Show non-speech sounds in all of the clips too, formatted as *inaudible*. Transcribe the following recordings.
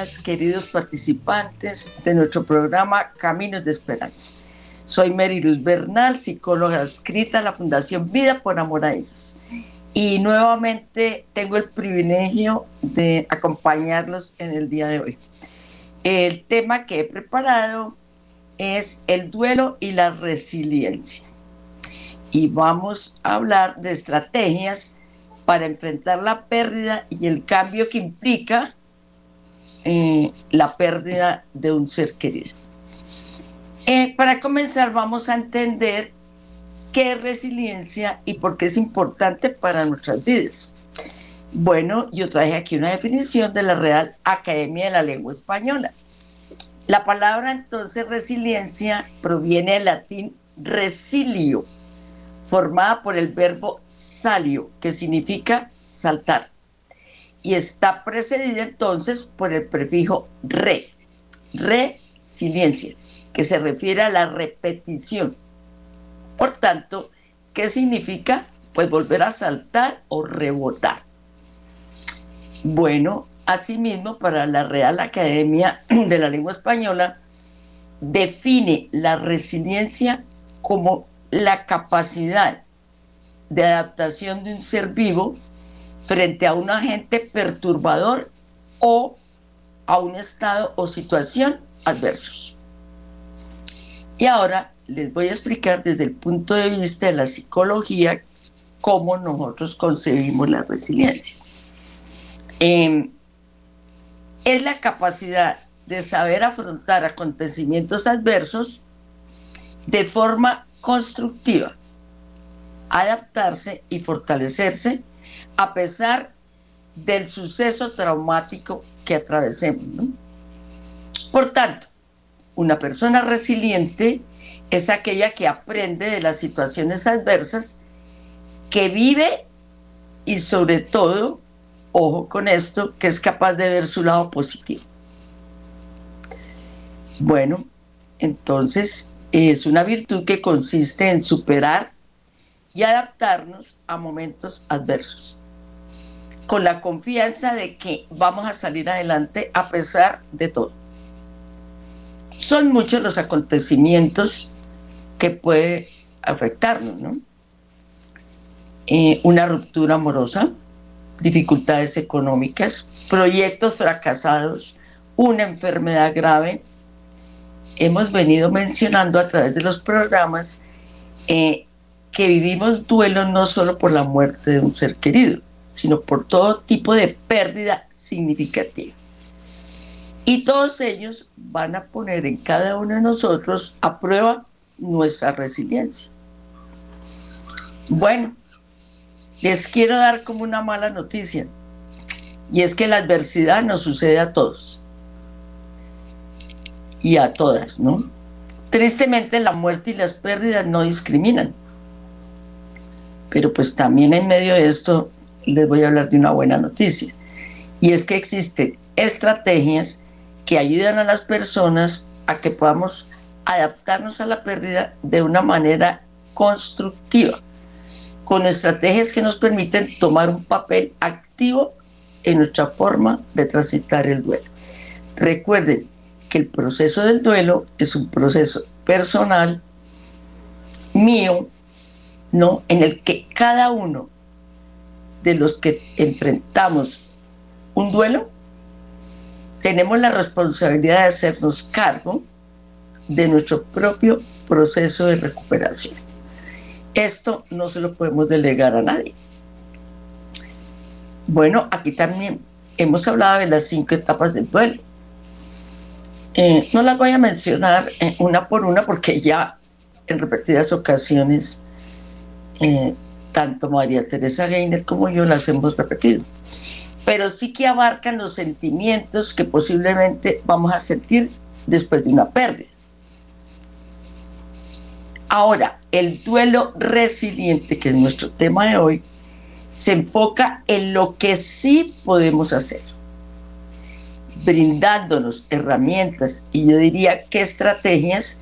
Días, queridos participantes de nuestro programa Caminos de Esperanza. Soy Mary Luz Bernal, psicóloga adscrita a la Fundación Vida por Amor a Ellos. Y nuevamente tengo el privilegio de acompañarlos en el día de hoy. El tema que he preparado es el duelo y la resiliencia. Y vamos a hablar de estrategias para enfrentar la pérdida y el cambio que implica eh, la pérdida de un ser querido. Eh, para comenzar vamos a entender qué es resiliencia y por qué es importante para nuestras vidas. Bueno, yo traje aquí una definición de la Real Academia de la Lengua Española. La palabra entonces resiliencia proviene del latín resilio, formada por el verbo salio, que significa saltar, y está precedida entonces por el prefijo re, resiliencia, que se refiere a la repetición. Por tanto, ¿qué significa? Pues volver a saltar o rebotar. Bueno, asimismo, para la Real Academia *clears throat* de la Lengua Española, define la resiliencia como la capacidad de adaptación de un ser vivo frente a un agente perturbador o a un estado o situación adversos. Y ahora les voy a explicar desde el punto de vista de la psicología cómo nosotros concebimos la resiliencia. Em, es la capacidad de saber afrontar acontecimientos adversos de forma constructiva, adaptarse y fortalecerse a pesar del suceso traumático que atravesemos. Por tanto, una persona resiliente es aquella que aprende de las situaciones adversas, que vive y sobre todo, ojo con esto, que es capaz de ver su lado positivo. Bueno, entonces es una virtud que consiste en superar y adaptarnos a momentos adversos, con la confianza de que vamos a salir adelante a pesar de todo. Son muchos los acontecimientos que puede afectarnos, ¿no? Eh, una ruptura amorosa, dificultades económicas, proyectos fracasados, una enfermedad grave, hemos venido mencionando a través de los programas eh, que vivimos duelo no solo por la muerte de un ser querido, sino por todo tipo de pérdida significativa. Y todos ellos van a poner en cada uno de nosotros a prueba nuestra resiliencia. Bueno, les quiero dar como una mala noticia, y es que la adversidad nos sucede a todos y a todas, ¿no? Tristemente la muerte y las pérdidas no discriminan. Pero pues también en medio de esto les voy a hablar de una buena noticia. Y es que existen estrategias que ayudan a las personas a que podamos adaptarnos a la pérdida de una manera constructiva, con estrategias que nos permiten tomar un papel activo en nuestra forma de transitar el duelo. Recuerden, que el proceso del duelo es un proceso personal mío, ¿no? En el que cada uno de los que enfrentamos un duelo, tenemos la responsabilidad de hacernos cargo de nuestro propio proceso de recuperación. Esto no se lo podemos delegar a nadie. Bueno, aquí también hemos hablado de las cinco etapas del duelo. Eh, no las voy a mencionar eh, una por una porque ya en repetidas ocasiones eh, tanto María Teresa Gainer como yo las hemos repetido. Pero sí que abarcan los sentimientos que posiblemente vamos a sentir después de una pérdida. Ahora, el duelo resiliente, que es nuestro tema de hoy, se enfoca en lo que sí podemos hacer brindándonos herramientas y yo diría que estrategias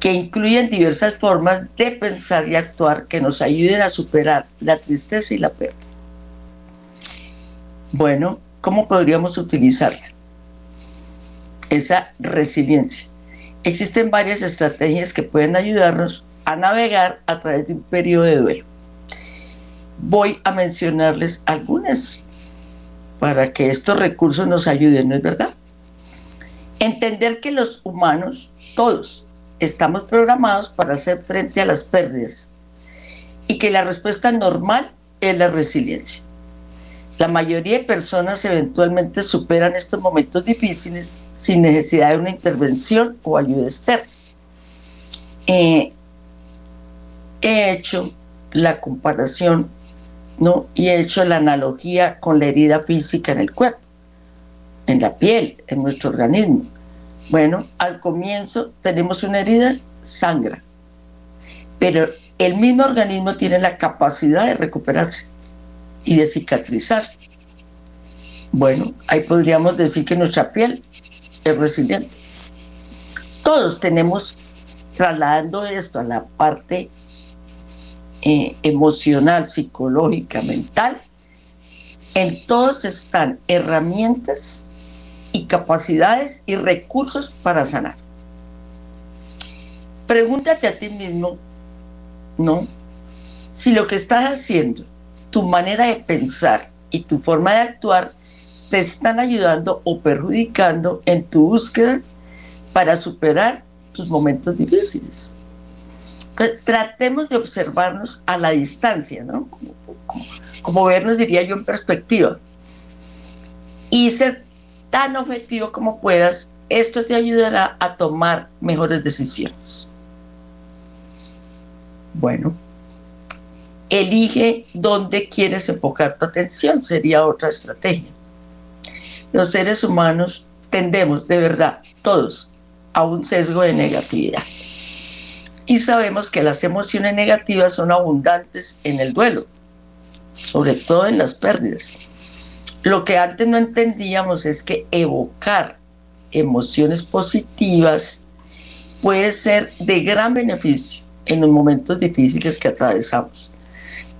que incluyen diversas formas de pensar y actuar que nos ayuden a superar la tristeza y la pérdida. Bueno, ¿cómo podríamos utilizarla? Esa resiliencia. Existen varias estrategias que pueden ayudarnos a navegar a través de un periodo de duelo. Voy a mencionarles algunas para que estos recursos nos ayuden, ¿no es verdad? Entender que los humanos, todos, estamos programados para hacer frente a las pérdidas y que la respuesta normal es la resiliencia. La mayoría de personas eventualmente superan estos momentos difíciles sin necesidad de una intervención o ayuda externa. Eh, he hecho la comparación ¿no? y he hecho la analogía con la herida física en el cuerpo, en la piel, en nuestro organismo. Bueno, al comienzo tenemos una herida, sangra, pero el mismo organismo tiene la capacidad de recuperarse y de cicatrizar. Bueno, ahí podríamos decir que nuestra piel es resiliente. Todos tenemos, trasladando esto a la parte eh, emocional, psicológica, mental, en todos están herramientas capacidades y recursos para sanar. Pregúntate a ti mismo, ¿no? Si lo que estás haciendo, tu manera de pensar y tu forma de actuar te están ayudando o perjudicando en tu búsqueda para superar tus momentos difíciles. tratemos de observarnos a la distancia, ¿no? Como, vernos, diría yo, en perspectiva. Y ser tan objetivo como puedas, esto te ayudará a tomar mejores decisiones. Bueno, elige dónde quieres enfocar tu atención, sería otra estrategia. Los seres humanos tendemos, de verdad, todos, a un sesgo de negatividad. Y sabemos que las emociones negativas son abundantes en el duelo, sobre todo en las pérdidas. Lo que antes no entendíamos es que evocar emociones positivas puede ser de gran beneficio en los momentos difíciles que atravesamos.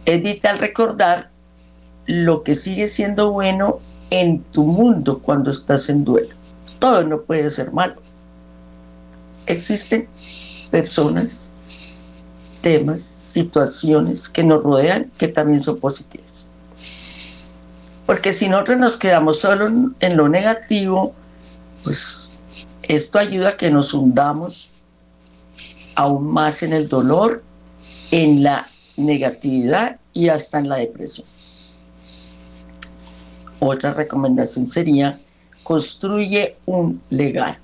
Es vital recordar lo que sigue siendo bueno en tu mundo cuando estás en duelo. Todo no puede ser malo. Existen personas, temas, situaciones que nos rodean que también son positivas. Porque si nosotros nos quedamos solo en lo negativo, pues esto ayuda a que nos hundamos aún más en el dolor, en la negatividad y hasta en la depresión. Otra recomendación sería construye un legal.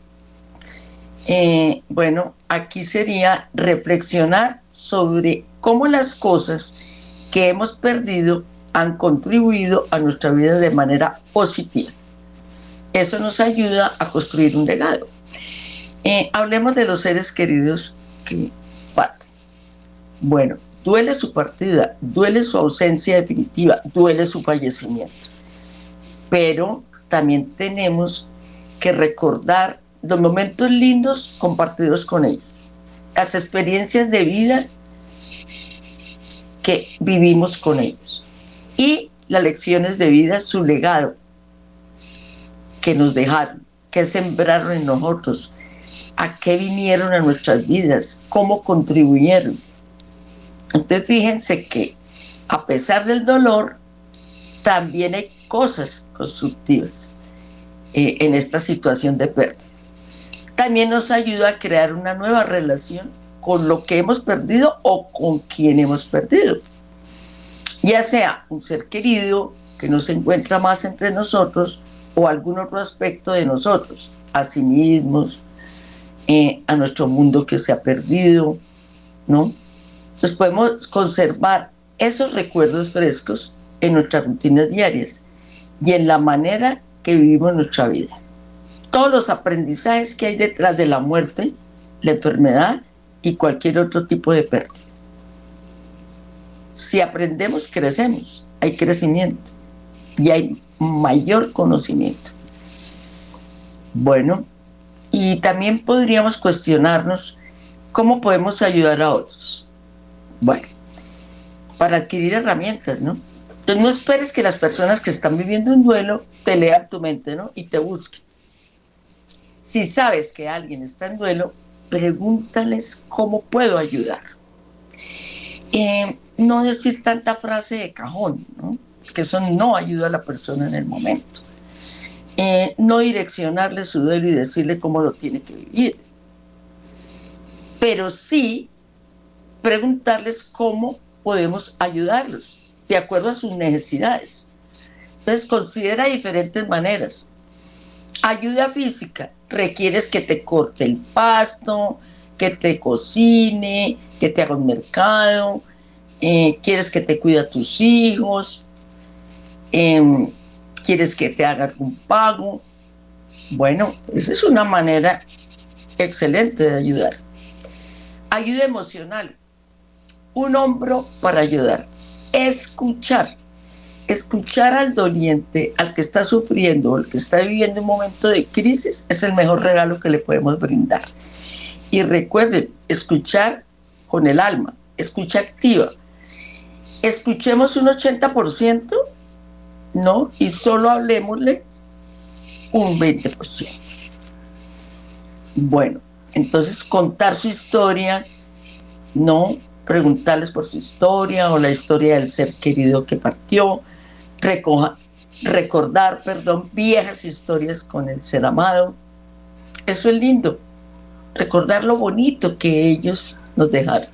Eh, bueno, aquí sería reflexionar sobre cómo las cosas que hemos perdido han contribuido a nuestra vida de manera positiva. Eso nos ayuda a construir un legado. Eh, hablemos de los seres queridos que parten. Bueno, duele su partida, duele su ausencia definitiva, duele su fallecimiento pero también tenemos que recordar los momentos lindos compartidos con ellos, las experiencias de vida que vivimos con ellos y las lecciones de vida, su legado que nos dejaron, que sembraron en nosotros, a qué vinieron a nuestras vidas, cómo contribuyeron. Entonces fíjense que a pesar del dolor, también hay cosas constructivas eh, en esta situación de pérdida. También nos ayuda a crear una nueva relación con lo que hemos perdido o con quien hemos perdido. Ya sea un ser querido que no se encuentra más entre nosotros o algún otro aspecto de nosotros, a sí mismos, eh, a nuestro mundo que se ha perdido, ¿no? Entonces podemos conservar esos recuerdos frescos en nuestras rutinas diarias y en la manera que vivimos nuestra vida. Todos los aprendizajes que hay detrás de la muerte, la enfermedad y cualquier otro tipo de pérdida. Si aprendemos, crecemos, hay crecimiento y hay mayor conocimiento. Bueno, y también podríamos cuestionarnos cómo podemos ayudar a otros. Bueno, para adquirir herramientas, ¿no? Entonces no esperes que las personas que están viviendo un duelo te lean tu mente, ¿no? Y te busquen. Si sabes que alguien está en duelo, pregúntales cómo puedo ayudar. Eh, no decir tanta frase de cajón, ¿no? que eso no ayuda a la persona en el momento. Eh, no direccionarle su duelo y decirle cómo lo tiene que vivir. Pero sí preguntarles cómo podemos ayudarlos, de acuerdo a sus necesidades. Entonces considera diferentes maneras. Ayuda física, requieres que te corte el pasto, que te cocine, que te haga un mercado, eh, quieres que te cuide a tus hijos, em, quieres que te haga un pago. Bueno, esa es una manera excelente de ayudar. Ayuda emocional, un hombro para ayudar. Escuchar, escuchar al doliente, al que está sufriendo, al que está viviendo un momento de crisis, es el mejor regalo que le podemos brindar. Y recuerden, escuchar con el alma, escucha activa. Escuchemos un 80%, ¿no? Y solo hablemosle un 20%. Bueno, entonces contar su historia, ¿no? Preguntarles por su historia o la historia del ser querido que partió, recordar, perdón, viejas historias con el ser amado. Eso es lindo recordar lo bonito que ellos nos dejaron.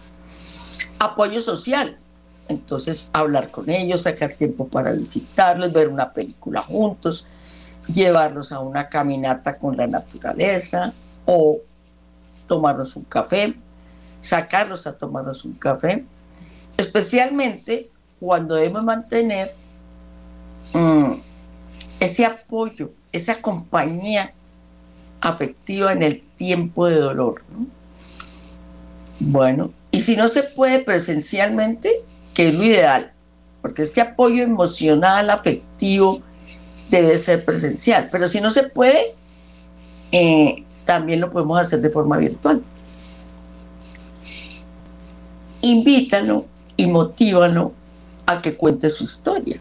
Apoyo social. Entonces, hablar con ellos, sacar tiempo para visitarlos, ver una película juntos, llevarlos a una caminata con la naturaleza o tomarnos un café, sacarlos a tomarnos un café, especialmente cuando debemos mantener mm, ese apoyo, esa compañía afectiva en el tiempo de dolor. Bueno, y si no se puede presencialmente, que es lo ideal, porque este apoyo emocional, afectivo, debe ser presencial, pero si no se puede, eh, también lo podemos hacer de forma virtual. Invítalo y motívalo a que cuente su historia.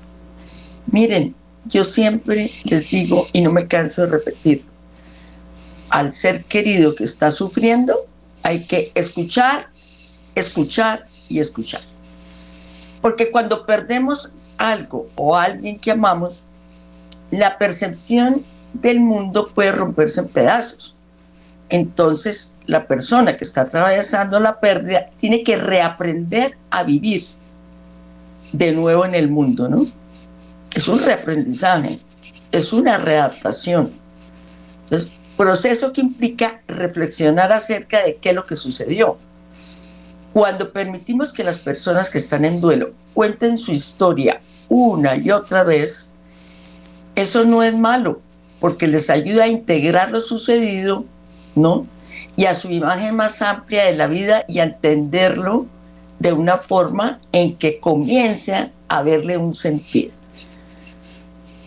Miren, yo siempre les digo, y no me canso de repetir, al ser querido que está sufriendo, hay que escuchar, escuchar y escuchar. Porque cuando perdemos algo o alguien que amamos, la percepción del mundo puede romperse en pedazos. Entonces, la persona que está atravesando la pérdida tiene que reaprender a vivir de nuevo en el mundo, ¿no? Es un reaprendizaje, es una readaptación. Entonces, proceso que implica reflexionar acerca de qué es lo que sucedió. Cuando permitimos que las personas que están en duelo cuenten su historia una y otra vez, eso no es malo, porque les ayuda a integrar lo sucedido, ¿no? Y a su imagen más amplia de la vida y a entenderlo de una forma en que comience a verle un sentido.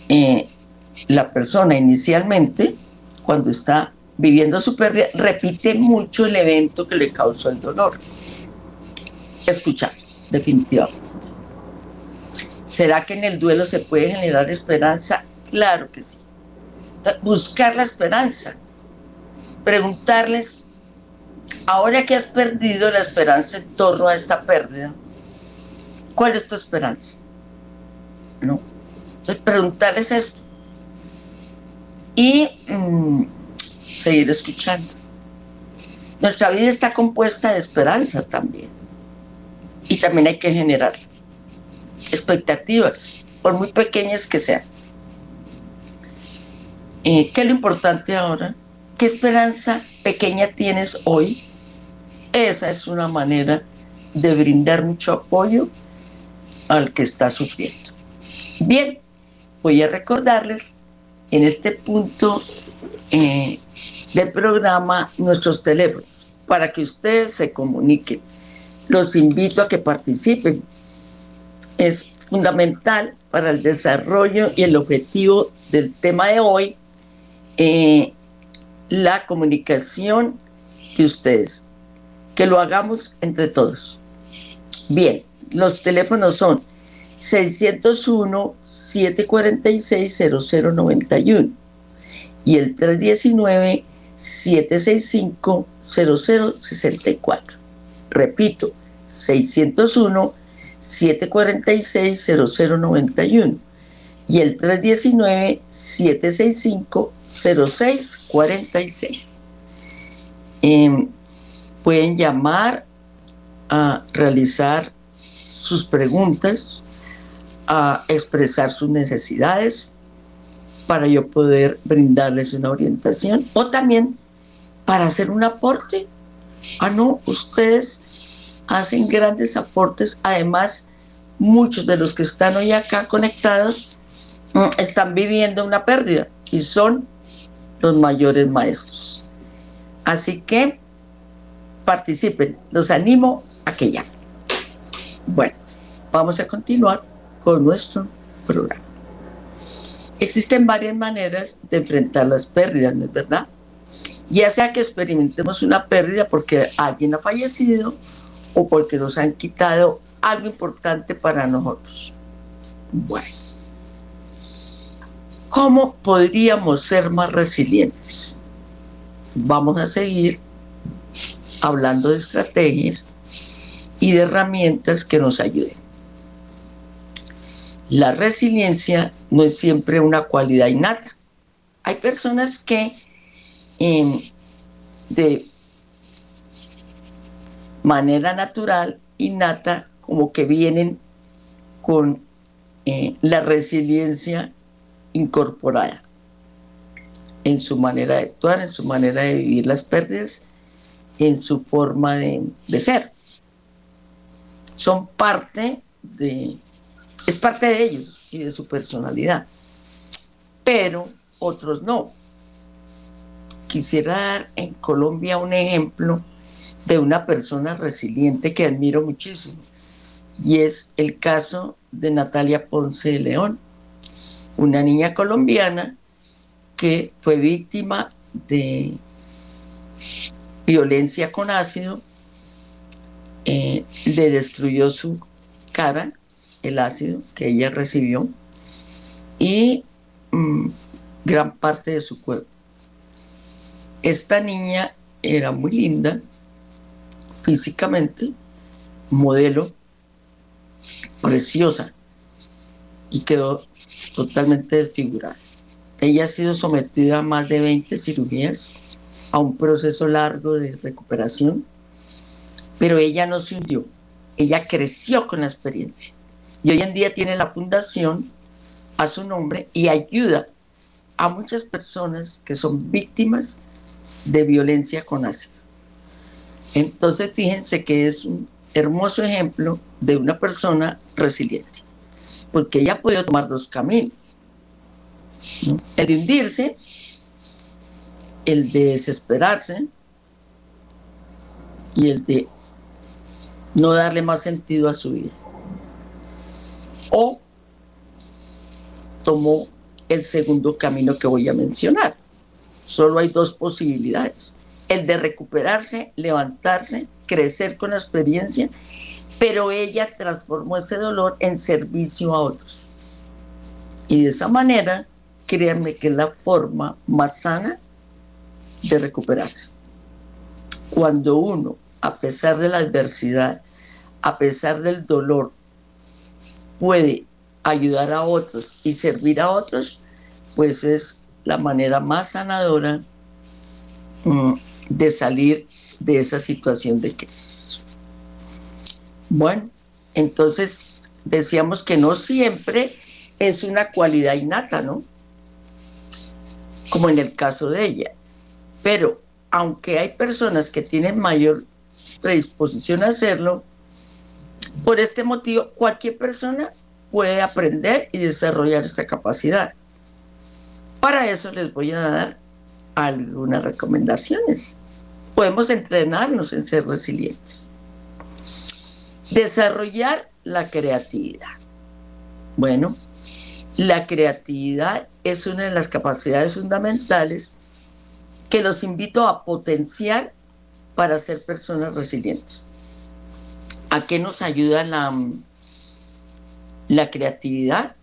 Eh, la persona inicialmente cuando está viviendo su pérdida, repite mucho el evento que le causó el dolor. Escuchar, definitivamente. ¿Será que en el duelo se puede generar esperanza? Claro que sí. Buscar la esperanza. Preguntarles, ahora que has perdido la esperanza en torno a esta pérdida, ¿cuál es tu esperanza? ¿No? Entonces, preguntarles esto y mm, seguir escuchando. Nuestra vida está compuesta de esperanza también. Y también hay que generar expectativas, por muy pequeñas que sean. Eh, ¿Qué es lo importante ahora? ¿Qué esperanza pequeña tienes hoy? Esa es una manera de brindar mucho apoyo al que está sufriendo. Bien, voy a recordarles en este punto eh, del programa nuestros teléfonos para que ustedes se comuniquen. Los invito a que participen. Es fundamental para el desarrollo y el objetivo del tema de hoy eh, la comunicación de ustedes. Que lo hagamos entre todos. Bien, los teléfonos son 601-746-0091 y el 319-765-0064. Repito, 601-746-0091 y el 319-765-0646. Em, pueden llamar a realizar sus preguntas, a expresar sus necesidades para yo poder brindarles una orientación o también para hacer un aporte. Ah, no, ustedes hacen grandes aportes. Además, muchos de los que están hoy acá conectados mm, están viviendo una pérdida y son los mayores maestros. Así que participen, los animo a que llamen. Bueno, vamos a continuar con nuestro programa. Existen varias maneras de enfrentar las pérdidas, ¿no es verdad? Ya sea que experimentemos una pérdida porque alguien ha fallecido o porque nos han quitado algo importante para nosotros. Bueno, ¿cómo podríamos ser más resilientes? Vamos a seguir hablando de estrategias y de herramientas que nos ayuden. La resiliencia no es siempre una cualidad innata. Hay personas que de manera natural, innata, como que vienen con eh, la resiliencia incorporada en su manera de actuar, en su manera de vivir las pérdidas en su forma de, ser. Son parte de, es parte de ellos y de su personalidad, pero otros no. Quisiera dar en Colombia un ejemplo de una persona resiliente que admiro muchísimo, y es el caso de Natalia Ponce de León, una niña colombiana que fue víctima de violencia con ácido, eh, le destruyó su cara, el ácido que ella recibió, y mm, gran parte de su cuerpo. Esta niña era muy linda físicamente, modelo, preciosa, y quedó totalmente desfigurada. Ella ha sido sometida a más de 20 cirugías a un proceso largo de recuperación, pero ella no se hundió, ella creció con la experiencia y hoy en día tiene la fundación a su nombre y ayuda a muchas personas que son víctimas de violencia con ácido. Entonces fíjense que es un hermoso ejemplo de una persona resiliente, porque ella ha tomar dos caminos. El de hundirse el de desesperarse y el de no darle más sentido a su vida. O tomó el segundo camino que voy a mencionar. Solo hay dos posibilidades. El de recuperarse, levantarse, crecer con la experiencia, pero ella transformó ese dolor en servicio a otros. Y de esa manera, créanme que es la forma más sana de recuperarse. Cuando uno, a pesar de la adversidad, a pesar del dolor, puede ayudar a otros y servir a otros, pues es la manera más sanadora mm, de salir de esa situación de crisis. Bueno, entonces decíamos que no siempre es una cualidad innata, ¿no? Como en el caso de ella. Pero aunque hay personas que tienen mayor predisposición a hacerlo, por este motivo cualquier persona puede aprender y desarrollar esta capacidad. Para eso les voy a dar algunas recomendaciones. Podemos entrenarnos en ser resilientes. Desarrollar la creatividad. Bueno, la creatividad es una de las capacidades fundamentales que los invito a potenciar para ser personas resilientes. ¿A qué nos ayuda la, La creatividad,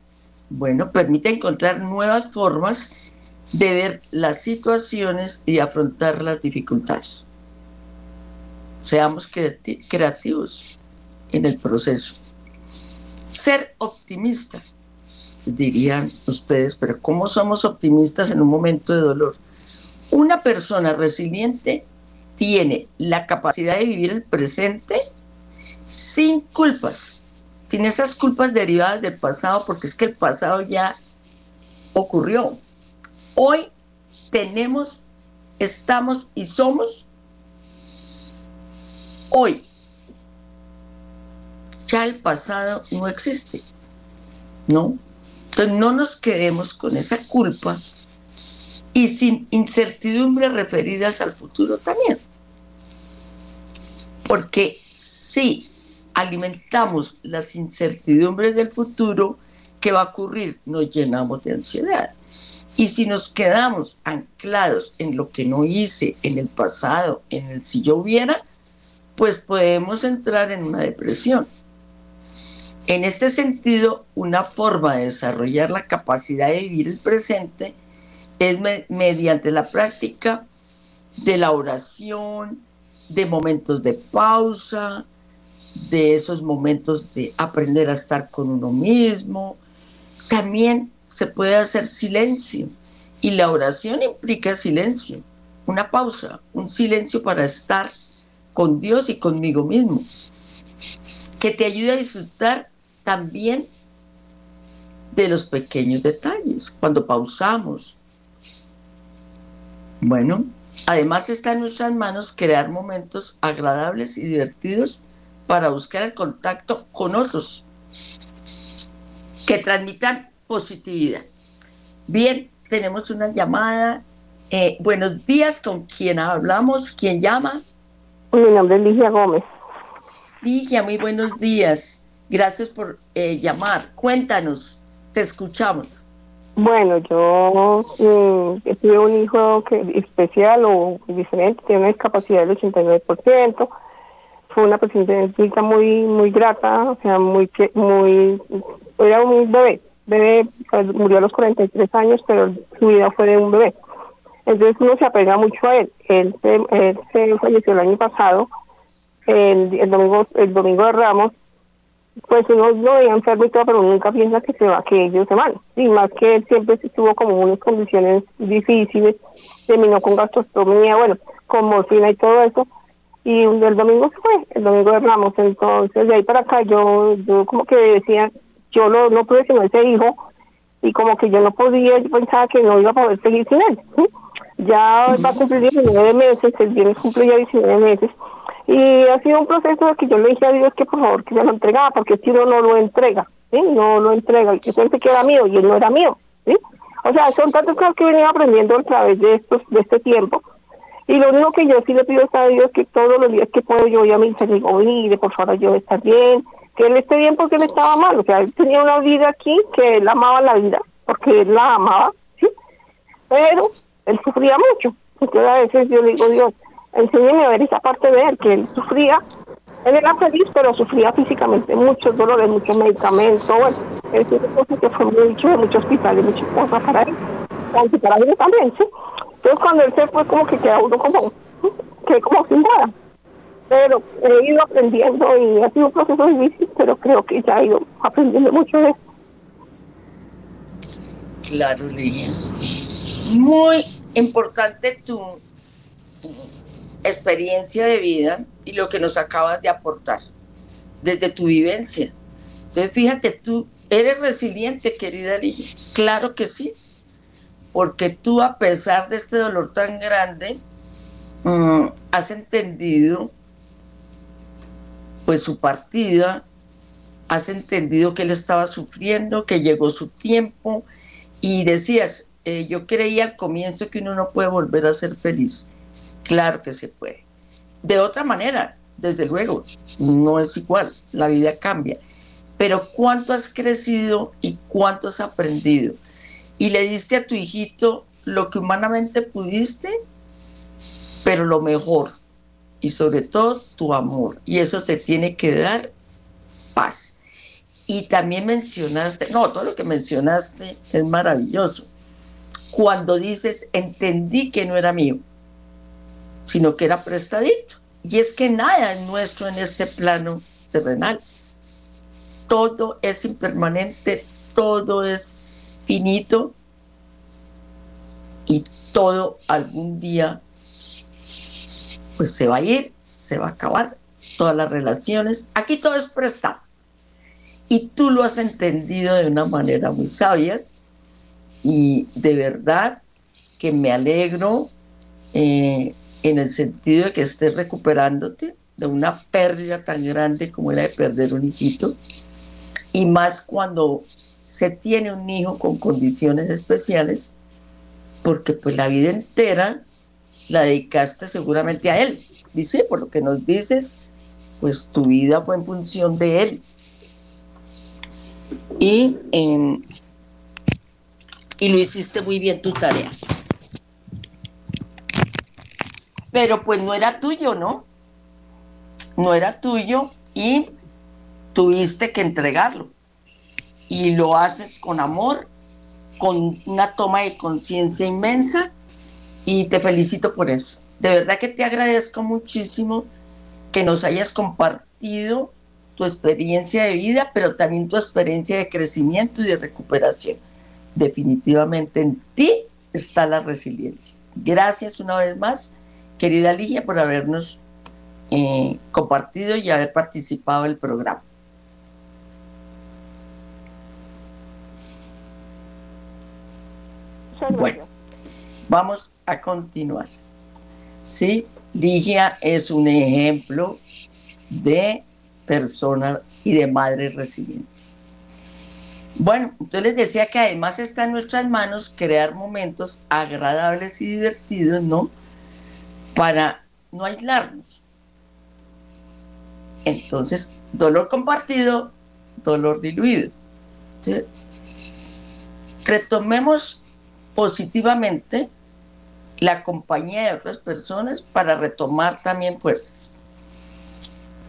bueno, permite encontrar nuevas formas de ver las situaciones y afrontar las dificultades. Seamos creativos en el proceso. Ser optimista, dirían ustedes, pero ¿cómo somos optimistas en un momento de dolor? Una persona resiliente tiene la capacidad de vivir el presente sin culpas. Tiene esas culpas derivadas del pasado porque es que el pasado ya ocurrió. Hoy tenemos, estamos y somos hoy. Ya el pasado no existe. ¿No? Entonces no nos quedemos con esa culpa y sin incertidumbres referidas al futuro también. Porque si alimentamos las incertidumbres del futuro, ¿qué va a ocurrir? Nos llenamos de ansiedad. Y si nos quedamos anclados en lo que no hice en el pasado, en el si yo hubiera, pues podemos entrar en una depresión. En este sentido, una forma de desarrollar la capacidad de vivir el presente es mediante la práctica de la oración, de momentos de pausa, de esos momentos de aprender a estar con uno mismo. También se puede hacer silencio y la oración implica silencio, una pausa, un silencio para estar con Dios y conmigo mismo, que te ayude a disfrutar también de los pequeños detalles, cuando pausamos, bueno, además está en nuestras manos crear momentos agradables y divertidos para buscar el contacto con otros que transmitan positividad. Bien, tenemos una llamada. Eh, buenos días, ¿con quién hablamos? ¿Quién llama? Mi nombre es Ligia Gómez. Ligia, muy buenos días. Gracias por eh, llamar. Cuéntanos, te escuchamos. Bueno, yo eh, tuve un hijo que especial o diferente, tiene una discapacidad del 89%. Fue una presidenta muy muy grata, o sea, muy muy era un bebé. Bebé pues, murió a los 43 años, pero su vida fue de un bebé. Entonces uno se apega mucho a él. Él se, falleció el año pasado, el, el domingo el domingo de Ramos, pues uno lo veía enfermo y todo, pero nunca piensa que se va, que ellos se van. Y más que él siempre estuvo como unas condiciones difíciles, terminó con gastrostomía, bueno, con morfina y todo eso. Y el domingo fue, el domingo de Ramos. Entonces, de ahí para acá, yo, yo como que decía, yo no, no pude sino ese hijo, y como que yo no podía, yo pensaba que no iba a poder seguir sin él. Ya va a cumplir 19 meses, el viernes cumple ya 19 meses y ha sido un proceso que yo le dije a Dios que por favor que se lo entregara, porque si uno no lo entrega, ¿sí? No lo entrega, y que que era mío y él no era mío, ¿sí? O sea, son tantas cosas que he venido aprendiendo a través de estos, de este tiempo. Y lo único que yo sí le pido a Dios que todos los días que puedo yo voy a mi digo, mire, por favor, yo estar bien, que él esté bien porque él estaba mal, o sea, él tenía una vida aquí que él amaba la vida, porque él la amaba, ¿sí? Pero él sufría mucho. Entonces a veces yo le digo, Dios, enséñeme a ver esa parte de él, que él sufría, él era feliz, pero sufría físicamente muchos dolores, muchos medicamentos, bueno, es una cosa que fue mucho, mucho hospital y muchas cosas para él, aunque para él también, ¿sí? Entonces cuando él se fue como que queda uno como, que como sin nada. Pero he ido aprendiendo y ha sido un proceso difícil, pero creo que ya he ido aprendiendo mucho de eso. Claro, Ligia. Muy importante tu experiencia de vida y lo que nos acabas de aportar desde tu vivencia. Entonces, fíjate, tú eres resiliente, querida Ligia. Claro que sí, porque tú a pesar de este dolor tan grande, mm, has entendido pues su partida, has entendido que él estaba sufriendo, que llegó su tiempo y decías, eh, yo creía al comienzo que uno no puede volver a ser feliz Claro que se puede. De otra manera, desde luego, no es igual, la vida cambia. Pero ¿cuánto has crecido y cuánto has aprendido? Y le diste a tu hijito lo que humanamente pudiste, pero lo mejor. Y sobre todo tu amor. Y eso te tiene que dar paz. Y también mencionaste, no, todo lo que mencionaste es maravilloso. Cuando dices, entendí que no era mío, sino que era prestadito. Y es que nada es nuestro en este plano terrenal. Todo es impermanente, todo es finito y todo algún día pues se va a ir, se va a acabar, todas las relaciones, aquí todo es prestado. Y tú lo has entendido de una manera muy sabia y de verdad que me alegro eh, en el sentido de que estés recuperándote de una pérdida tan grande como la de perder un hijito y más cuando se tiene un hijo con condiciones especiales porque pues la vida entera la dedicaste seguramente a él. Dice, por lo que nos dices, pues tu vida fue en función de él. Y, y lo hiciste muy bien tu tarea. Pero pues no era tuyo, ¿no? No era tuyo y tuviste que entregarlo. Y lo haces con amor, con una toma de conciencia inmensa y te felicito por eso. De verdad que te agradezco muchísimo que nos hayas compartido tu experiencia de vida, pero también tu experiencia de crecimiento y de recuperación. Definitivamente en ti está la resiliencia. Gracias una vez más, querida Ligia, por habernos eh, compartido y haber participado en el programa. Bueno, vamos a continuar. Sí, Ligia es un ejemplo de persona y de madre resiliente. Bueno, entonces les decía que además está en nuestras manos crear momentos agradables y divertidos, ¿no? Para no aislarnos. Entonces, dolor compartido, dolor diluido. retomemos positivamente la compañía de otras personas para retomar también fuerzas.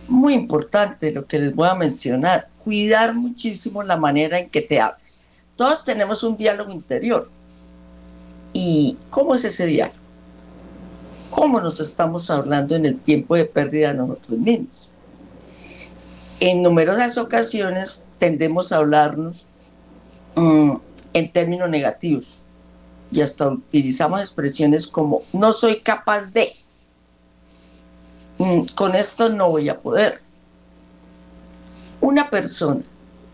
Muy importante lo que les voy a mencionar, cuidar muchísimo la manera en que te hables. Todos tenemos un diálogo interior. ¿Y cómo es ese diálogo? ¿Cómo nos estamos hablando en el tiempo de pérdida de nosotros mismos? En numerosas ocasiones tendemos a hablarnos mm, en términos negativos y hasta utilizamos expresiones como no soy capaz de, mm, con esto no voy a poder. Una persona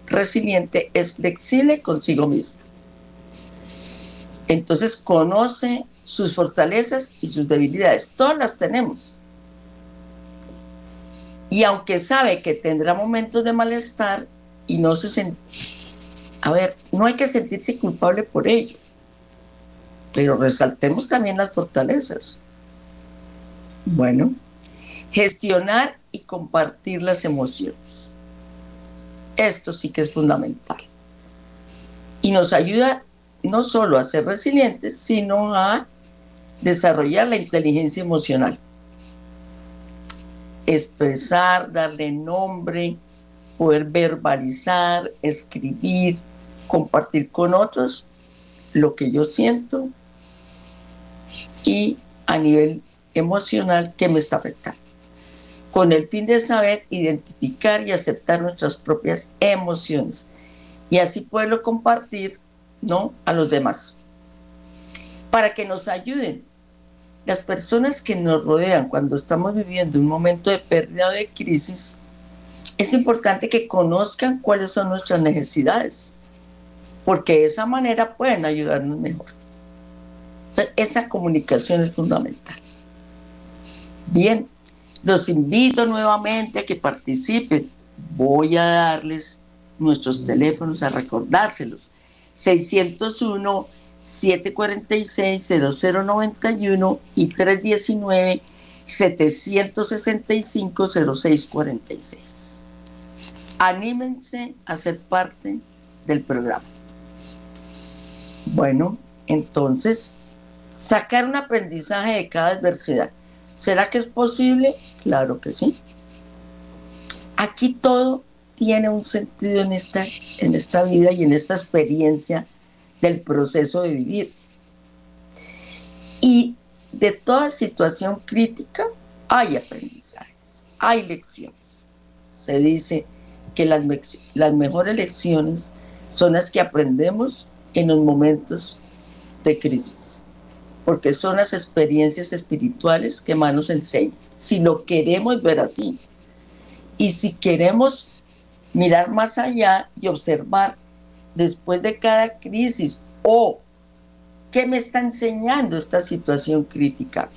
resiliente es flexible consigo misma. Entonces conoce sus fortalezas y sus debilidades. Todas las tenemos. Y aunque sabe que tendrá momentos de malestar y no se. A ver, no hay que sentirse culpable por ello pero resaltemos también las fortalezas. Bueno, gestionar y compartir las emociones. Esto sí que es fundamental. Y nos ayuda no solo a ser resilientes, sino a desarrollar la inteligencia emocional. Expresar, darle nombre, poder verbalizar, escribir, compartir con otros lo que yo siento y a nivel emocional que me está afectando, con el fin de saber identificar y aceptar nuestras propias emociones y así poderlo compartir ¿no? a los demás, para que nos ayuden. Las personas que nos rodean cuando estamos viviendo un momento de pérdida o de crisis, es importante que conozcan cuáles son nuestras necesidades, porque de esa manera pueden ayudarnos mejor esa comunicación es fundamental. Bien, los invito nuevamente a que participen. Voy a darles nuestros teléfonos a recordárselos. 601 746 0091 y 319 765 0646. Anímense a ser parte del programa. Bueno, entonces sacar un aprendizaje de cada adversidad. ¿Será que es posible? Claro que sí. Aquí todo tiene un sentido en esta, en esta vida y en esta experiencia del proceso de vivir. Y de toda situación crítica hay aprendizajes, hay lecciones. Se dice que las, las mejores lecciones son las que aprendemos en los momentos de crisis, porque son las experiencias espirituales que más nos enseñan, si lo queremos ver así. Y si queremos mirar más allá y observar después de cada crisis o qué me está enseñando esta situación crítica.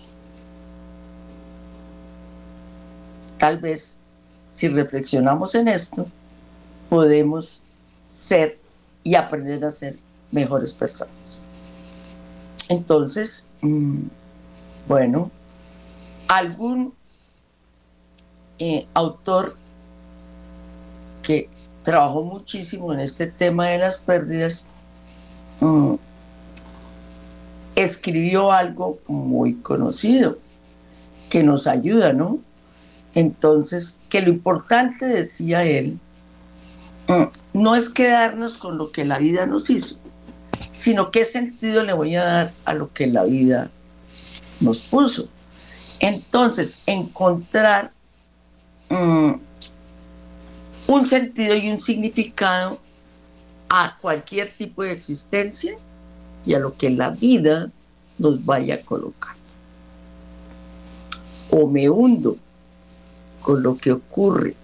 Tal vez si reflexionamos en esto, podemos ser y aprender a ser mejores personas. Entonces, mm, bueno, algún eh, autor que trabajó muchísimo en este tema de las pérdidas, mm, escribió algo muy conocido que nos ayuda, ¿no? Entonces, que lo importante, decía él, mm, no es quedarnos con lo que la vida nos hizo, sino qué sentido le voy a dar a lo que la vida nos puso. Entonces, encontrar mm, un sentido y un significado a cualquier tipo de existencia y a lo que la vida nos vaya a colocar. O me hundo con lo que ocurre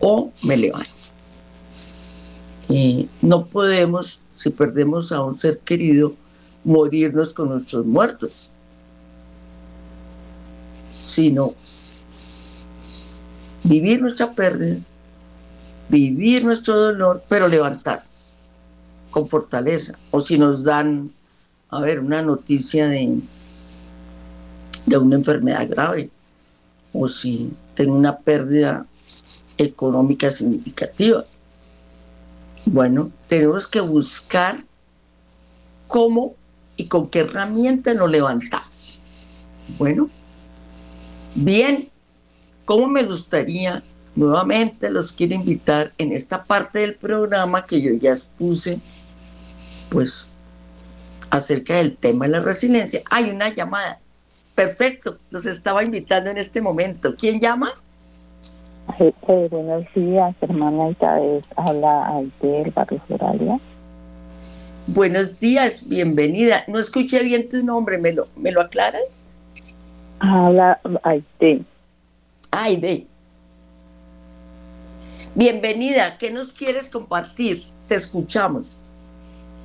o me levanto. No podemos, si perdemos a un ser querido, morirnos con nuestros muertos, sino vivir nuestra pérdida, vivir nuestro dolor, pero levantarnos con fortaleza. O si nos dan, a ver, una noticia de, de una enfermedad grave, o si tengo una pérdida económica significativa. Bueno, tenemos que buscar cómo y con qué herramienta nos levantamos. Bueno, bien, ¿Cómo me gustaría? Nuevamente los quiero invitar en esta parte del programa que yo ya expuse, pues acerca del tema de la resiliencia. Hay una llamada. Perfecto, los estaba invitando en este momento. ¿Quién llama? Eh, eh, buenos días, hermana Isabel. Habla del barrio Floralia. Buenos días, bienvenida. No escuché bien tu nombre, ¿me lo, ¿me lo aclaras? Habla Aide. Aide. Bienvenida, ¿qué nos quieres compartir? Te escuchamos.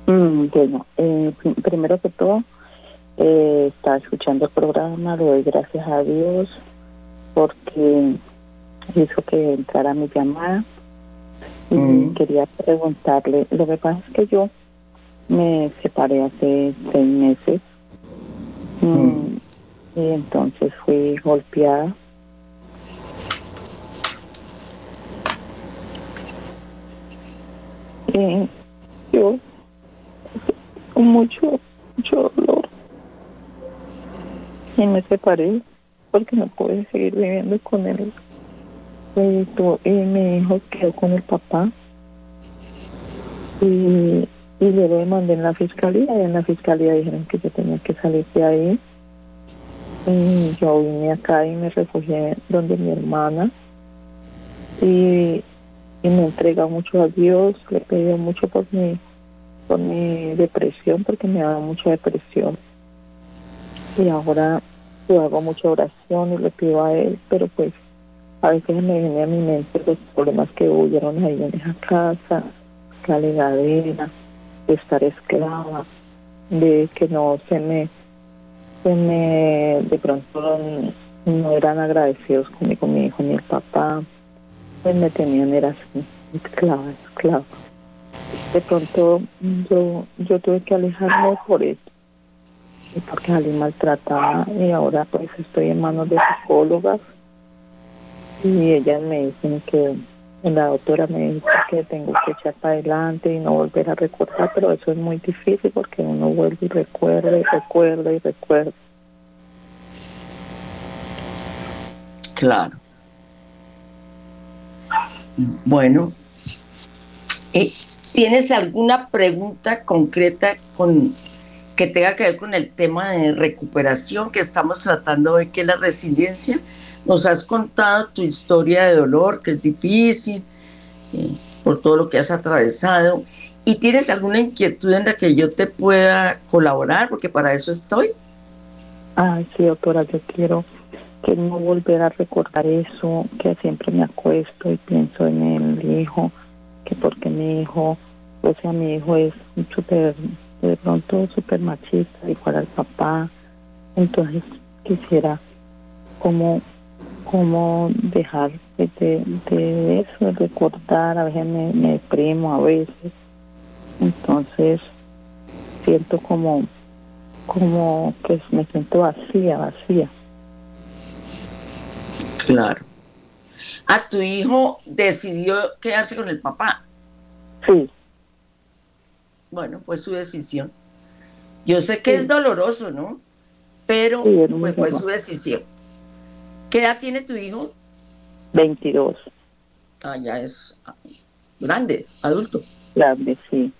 Mm, bueno, eh, primero que todo, eh, estaba escuchando el programa, le doy gracias a Dios porque hizo que entrara mi llamada y mm. quería preguntarle, lo que pasa es que yo me separé hace seis meses mm. y entonces fui golpeada eh, yo con mucho, mucho dolor y me separé porque no pude seguir viviendo con él. Y, mi hijo quedó con el papá y, y le mandé en la fiscalía y en la fiscalía dijeron que yo tenía que salir de ahí. Y yo vine acá y me refugié donde mi hermana y y me entrega mucho a Dios, le pido mucho por mi, por mi depresión, porque me da mucha depresión. Y ahora yo hago mucha oración y le pido a Él, pero pues a veces me viene a mi mente los problemas que huyeron ahí en esa casa, la legadera, de estar esclava, de que no se me, se me, de pronto no eran agradecidos conmigo, mi hijo ni el papá pues me tenían era así, esclava, esclava. De pronto yo, yo tuve que alejarme por eso, porque salí maltratada y ahora pues estoy en manos de psicólogas y ellas me dicen que la doctora me dice que tengo que echar para adelante y no volver a recordar, pero eso es muy difícil porque uno vuelve y recuerda y recuerda y recuerda. Claro. Bueno, eh, ¿tienes alguna pregunta concreta con, que tenga que ver con el tema de recuperación que estamos tratando hoy, que es la resiliencia? Nos has contado tu historia de dolor, que es difícil, eh, por todo lo que has atravesado. ¿Y tienes alguna inquietud en la que yo te pueda colaborar? Porque para eso estoy. Ay, sí, doctora, yo quiero que no volver a recordar eso, que siempre me acuesto y pienso en el hijo, que porque mi hijo, o sea, mi hijo es súper, de pronto súper machista, igual al papá, entonces quisiera como, como dejar de, de eso, de recordar, a veces me, me deprimo, a veces, entonces siento como como que me siento vacía, vacía. Claro. ¿A tu hijo decidió quedarse con el papá? Sí. Bueno, fue su decisión. Yo sé que es doloroso, ¿no? Pero pues fue su decisión. ¿Qué edad tiene tu hijo? 22. Ah, ya es grande, adulto. Grande, sí.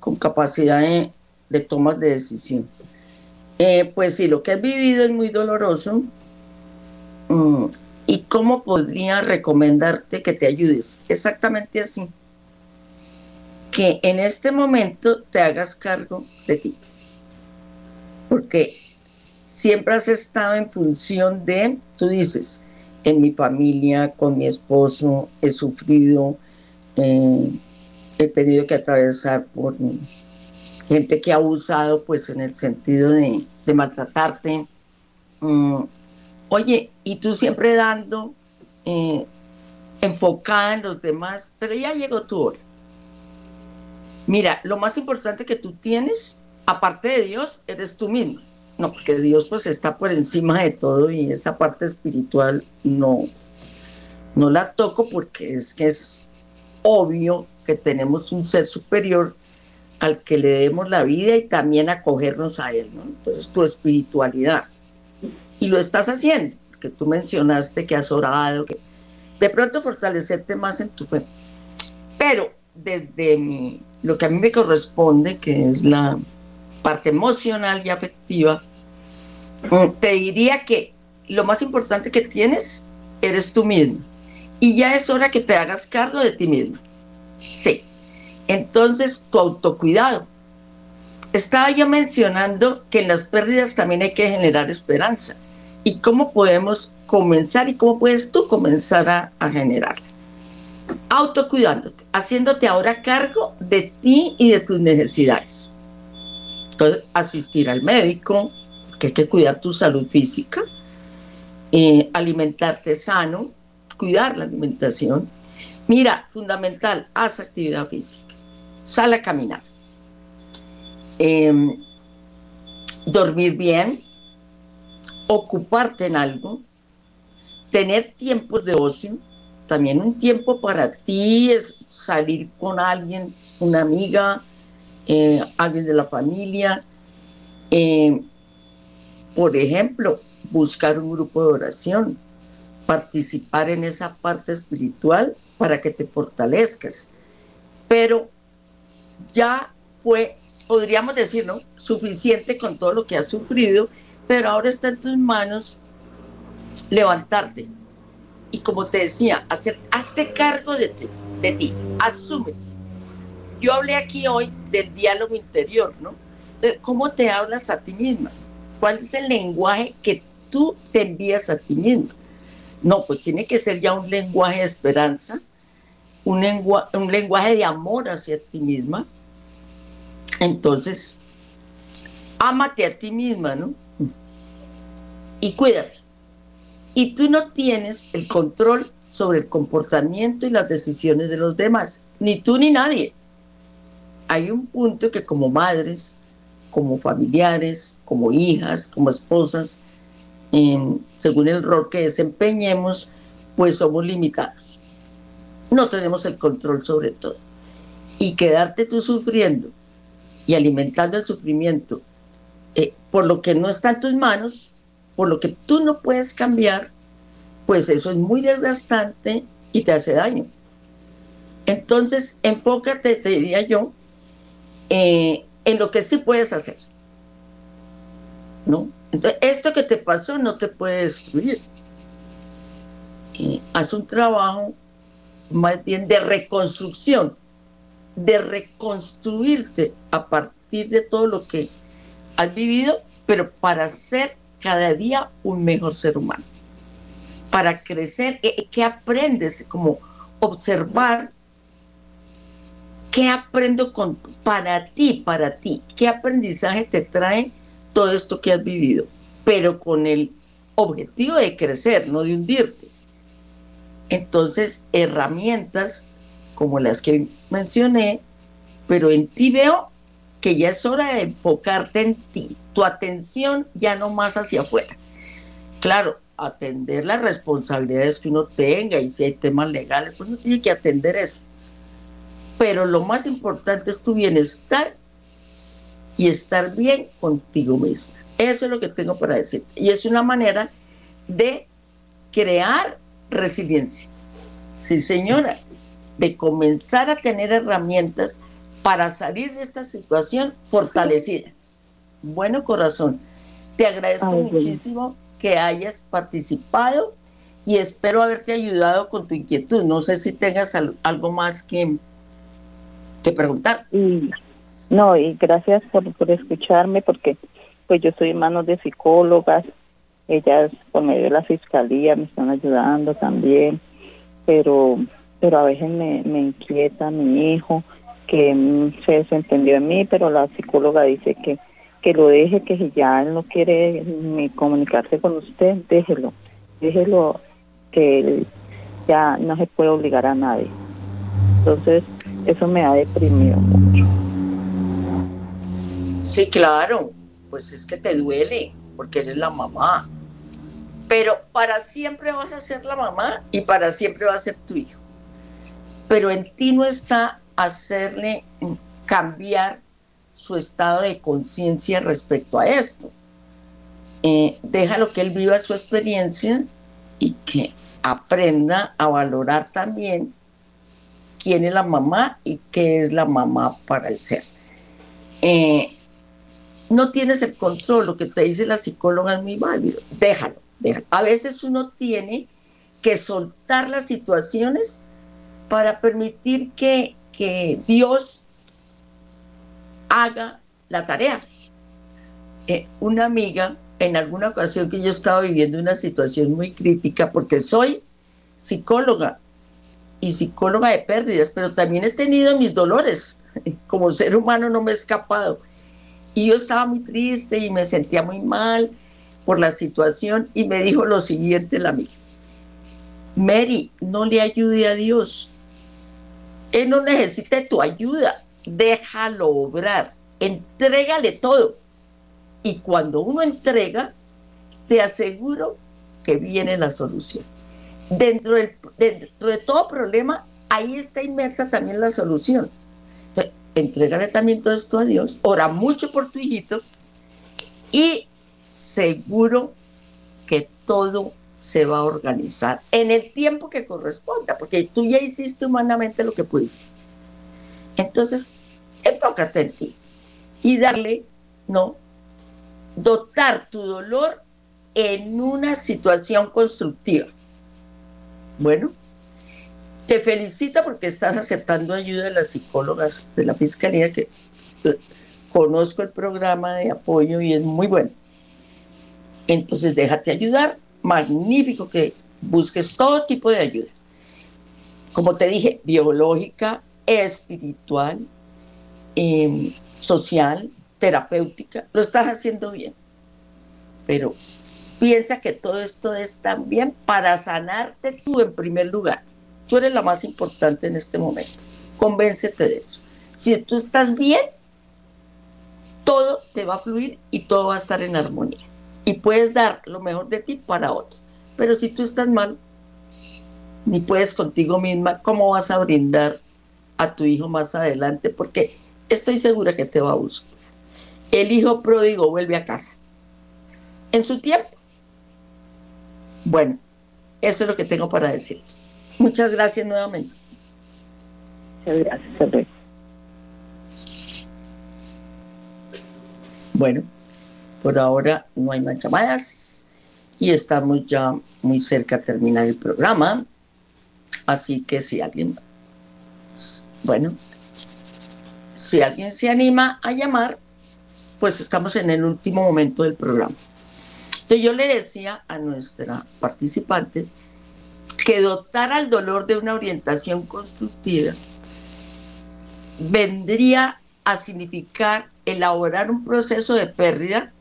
Con capacidad de, de tomas de decisión. Eh, pues sí, lo que has vivido es muy doloroso. Mm, ¿Y cómo podría recomendarte que te ayudes? Exactamente así. Que en este momento te hagas cargo de ti. Porque siempre has estado en función de, tú dices, en mi familia, con mi esposo, he sufrido, eh, he tenido que atravesar por gente que ha abusado pues en el sentido de, maltratarte. Mm, oye, y tú siempre dando, eh, enfocada en los demás, pero ya llegó tu hora. Mira, lo más importante que tú tienes, aparte de Dios, eres tú mismo. No, porque Dios pues está por encima de todo y esa parte espiritual no, no la toco porque es que es obvio que tenemos un ser superior al que le demos la vida y también acogernos a Él, ¿no? Entonces tu espiritualidad. Y lo estás haciendo, que tú mencionaste que has orado, que de pronto fortalecerte más en tu fe. Pero desde mi, lo que a mí me corresponde, que es la parte emocional y afectiva, mm, te diría que lo más importante que tienes eres tú mismo. Y ya es hora que te hagas cargo de ti mismo. Sí, entonces, tu autocuidado. Estaba yo mencionando que en las pérdidas también hay que generar esperanza. ¿Y cómo podemos comenzar y cómo puedes tú comenzar a, a? Autocuidándote, haciéndote ahora cargo de ti y de tus necesidades. Entonces, asistir al médico, que hay que cuidar tu salud física, eh, alimentarte sano, cuidar la alimentación. Mira, fundamental, haz actividad física sal a caminar. Em, dormir bien, ocuparte en algo, tener tiempos de ocio, también un tiempo para ti es salir con alguien, una amiga, eh, alguien de la familia. Em, por ejemplo, buscar un grupo de oración, participar en esa parte espiritual para que te fortalezcas. Pero ya fue, podríamos decir, ¿no? Suficiente con todo lo que has sufrido, pero ahora está en tus manos levantarte. Y como te decía, hazte cargo de ti, de asúmete. Yo hablé aquí hoy del diálogo interior, ¿no? ¿cómo te hablas a ti misma? ¿Cuál es el lenguaje que tú te envías a ti misma? No, pues tiene que ser ya un lenguaje de esperanza, un, un lenguaje de amor hacia ti misma, entonces, ámate a ti misma, ¿no? Y cuídate. Y tú no tienes el control sobre el comportamiento y las decisiones de los demás, ni tú ni nadie. Hay un punto que como madres, como familiares, como hijas, como esposas, em, según el rol que desempeñemos, pues somos limitados. No tenemos el control sobre todo. Y quedarte tú sufriendo y alimentando el sufrimiento eh, por lo que no está en tus manos, por lo que tú no puedes cambiar, pues eso es muy desgastante y te hace daño. Entonces, enfócate, te diría yo, eh, en lo que sí puedes hacer. ¿No? Entonces, esto que te pasó no te puede destruir. Haz un trabajo más bien de reconstrucción, de reconstruirte a partir de todo lo que has vivido, pero para ser cada día un mejor ser humano. Para crecer, ¿qué, aprendes? Como observar qué aprendo con, para ti, para ti, qué aprendizaje te trae todo esto que has vivido, pero con el objetivo de crecer, no de hundirte. Entonces, herramientas como las que mencioné, pero en ti veo que ya es hora de enfocarte en ti, tu atención ya no más hacia afuera. Claro, atender las responsabilidades que uno tenga y si hay temas legales, pues uno tiene que atender eso. Pero lo más importante es tu bienestar y estar bien contigo mismo. Eso es lo que tengo para decir. Y es una manera de crear resiliencia. Sí, señora, de comenzar a tener herramientas para salir de esta situación fortalecida. Bueno, corazón, te agradezco muchísimo que hayas participado y espero haberte ayudado con tu inquietud. No sé si tengas algo más que, que preguntar. no, y gracias por, por escucharme porque pues yo estoy en manos de psicólogas, ellas por medio de la fiscalía me están ayudando también, pero pero a veces me, me inquieta mi hijo que mm, se desentendió en mí, pero la psicóloga dice que que lo deje, que si ya él no quiere ni comunicarse con usted, déjelo, déjelo que ya no se puede obligar a nadie. Entonces, eso me ha deprimido mucho. Sí, claro, pues es que te duele, porque eres la mamá. Pero para siempre vas a ser la mamá y para siempre va a ser tu hijo. Pero en ti no está hacerle cambiar su estado de conciencia respecto a esto. Eh, déjalo que él viva su experiencia y que aprenda a valorar también quién es la mamá y qué es la mamá para el ser. Eh, no tienes el control, lo que te dice la psicóloga es muy válido, déjalo a veces uno tiene que soltar las situaciones para permitir que, que Dios haga la tarea. Eh, una amiga, en alguna ocasión que yo estaba viviendo una situación muy crítica, porque soy psicóloga y psicóloga de pérdidas, pero también he tenido mis dolores. *laughs* Como ser humano no me he escapado. Y yo estaba muy triste y me sentía muy mal por la situación y me dijo lo siguiente la amiga. Mary, no le ayude a Dios. Él no necesita tu ayuda. Déjalo obrar. Entrégale todo. Y cuando uno entrega, te aseguro que viene la solución. Dentro, del, dentro de todo problema, ahí está inmersa también la solución. Entonces, entrégale también todo esto a Dios. Ora mucho por tu hijito y seguro que todo se va a organizar en el tiempo que corresponda, porque tú ya hiciste humanamente lo que pudiste. Entonces, enfócate en ti y darle, no, dotar tu dolor en una situación constructiva. Bueno, te felicito porque estás aceptando ayuda de las psicólogas de la Fiscalía, que eh, conozco el programa de apoyo y es muy bueno. Entonces déjate ayudar, magnífico que busques todo tipo de ayuda. Como te dije, biológica, espiritual, em, social, terapéutica, lo estás haciendo bien. Pero piensa que todo esto es también para sanarte tú en primer lugar. Tú eres la más importante en este momento. Convéncete de eso. Si tú estás bien, todo te va a fluir y todo va a estar en armonía y puedes dar lo mejor de ti para otros. Pero si tú estás mal, ni puedes contigo misma, ¿cómo vas a brindar a tu hijo más adelante? Porque estoy segura que te va a buscar. El hijo pródigo vuelve a casa en su tiempo. Bueno, eso es lo que tengo para decir. Muchas gracias nuevamente. Muchas gracias, Bueno, por ahora no hay más llamadas y estamos ya muy cerca de terminar el programa. Así que si alguien, bueno, si alguien se anima a llamar, pues estamos en el último momento del programa. Entonces yo le decía a nuestra participante que dotar al dolor de una orientación constructiva vendría a significar elaborar un proceso de pérdida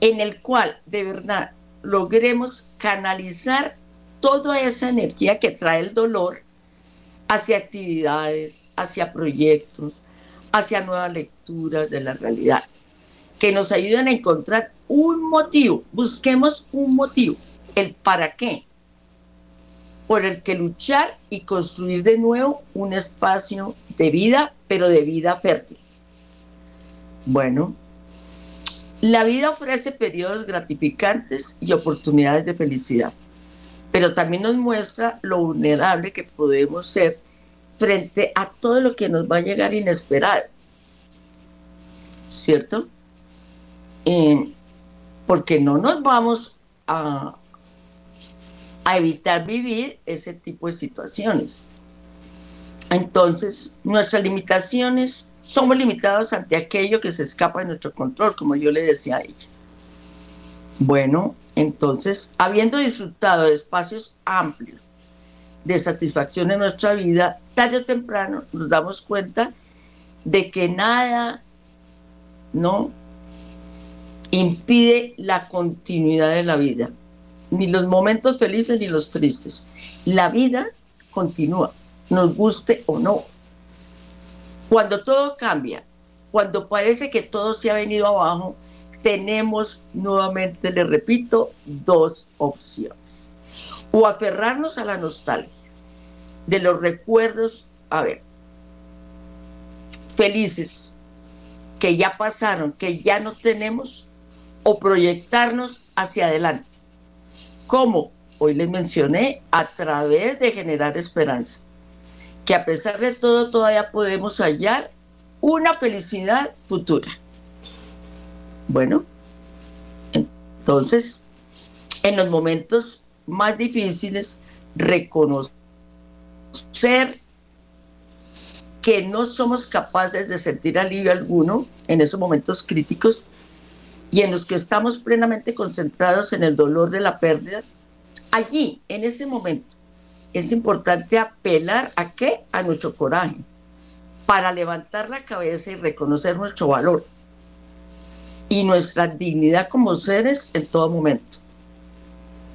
en el cual de verdad logremos canalizar toda esa energía que trae el dolor hacia actividades, hacia proyectos, hacia nuevas lecturas de la realidad, que nos ayuden a encontrar un motivo, busquemos un motivo, el para qué, por el que luchar y construir de nuevo un espacio de vida, pero de vida fértil. Bueno, la vida ofrece periodos gratificantes y oportunidades de felicidad, pero también nos muestra lo vulnerable que podemos ser frente a todo lo que nos va a llegar inesperado. ¿Cierto? Eh, porque no nos vamos a, a evitar vivir ese tipo de situaciones. Entonces, nuestras limitaciones, somos limitados ante aquello que se escapa de nuestro control, como yo le decía a ella. Bueno, entonces, habiendo disfrutado de espacios amplios de satisfacción en nuestra vida, tarde o temprano nos damos cuenta de que nada no impide la continuidad de la vida, ni los momentos felices ni los tristes. La vida continúa nos guste o no. Cuando todo cambia, cuando parece que todo se ha venido abajo, tenemos nuevamente, le repito, dos opciones. O aferrarnos a la nostalgia de los recuerdos, a ver, felices, que ya pasaron, que ya no tenemos, o proyectarnos hacia adelante. ¿Cómo? Hoy les mencioné, a través de generar esperanza que a pesar de todo todavía podemos hallar una felicidad futura. Bueno, entonces, en los momentos más difíciles, reconocer que no somos capaces de sentir alivio alguno en esos momentos críticos y en los que estamos plenamente concentrados en el dolor de la pérdida, allí, en ese momento, es importante apelar a qué? A nuestro coraje, para levantar la cabeza y reconocer nuestro valor y nuestra dignidad como seres en todo momento.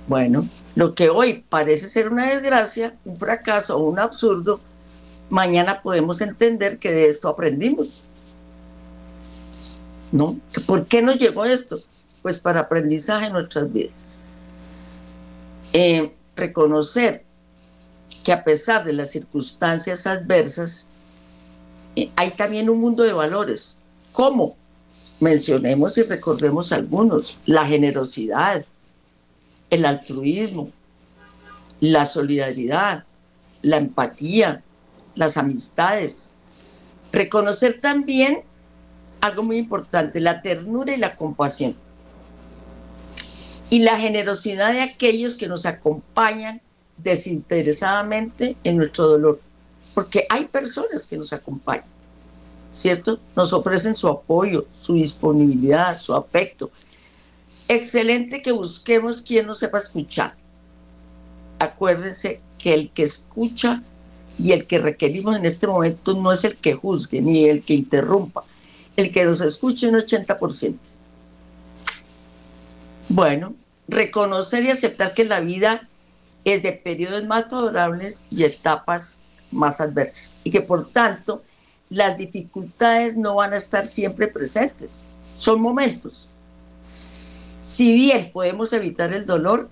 Bueno, lo que hoy parece ser una desgracia, un fracaso o un absurdo, mañana podemos entender que de esto aprendimos. ¿No? ¿Por qué nos llegó esto? Pues para aprendizaje en nuestras vidas. Eh, reconocer que a pesar de las circunstancias adversas, eh, hay también un mundo de valores. ¿Cómo? Mencionemos y recordemos algunos. La generosidad, el altruismo, la solidaridad, la empatía, las amistades. Reconocer también algo muy importante, la ternura y la compasión. Y la generosidad de aquellos que nos acompañan desinteresadamente en nuestro dolor, porque hay personas que nos acompañan, ¿cierto? Nos ofrecen su apoyo, su disponibilidad, su afecto. Excelente que busquemos quien nos sepa escuchar. Acuérdense que el que escucha y el que requerimos en este momento no es el que juzgue ni el que interrumpa, el que nos escuche un 80%. Bueno, reconocer y aceptar que la vida es de periodos más favorables y etapas más adversas. Y que por tanto las dificultades no van a estar siempre presentes. Son momentos. Si bien podemos evitar el dolor,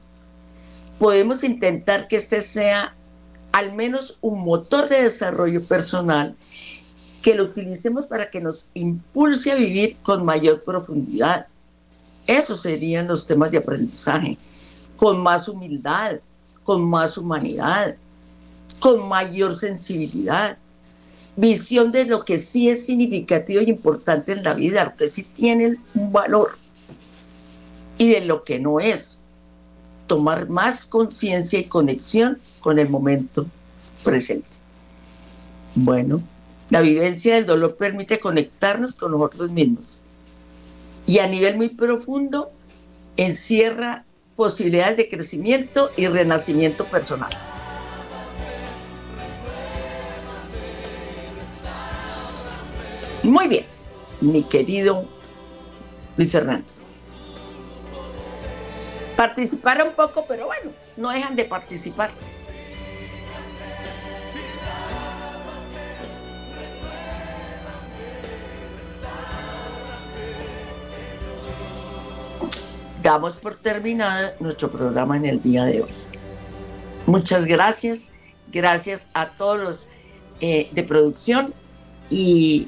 podemos intentar que este sea al menos un motor de desarrollo personal que lo utilicemos para que nos impulse a vivir con mayor profundidad. Esos serían los temas de aprendizaje, con más humildad, con más humanidad, con mayor sensibilidad, visión de lo que sí es significativo y importante en la vida, lo que sí tiene un valor y de lo que no es. Tomar más conciencia y conexión con el momento presente. Bueno, la vivencia del dolor permite conectarnos con nosotros mismos y a nivel muy profundo encierra posibilidades de crecimiento y renacimiento personal. Muy bien, mi querido Luis Fernando. Participar un poco, pero bueno, no dejan de participar. damos por terminado nuestro programa en el día de hoy. Muchas gracias, gracias a todos los eh, de producción y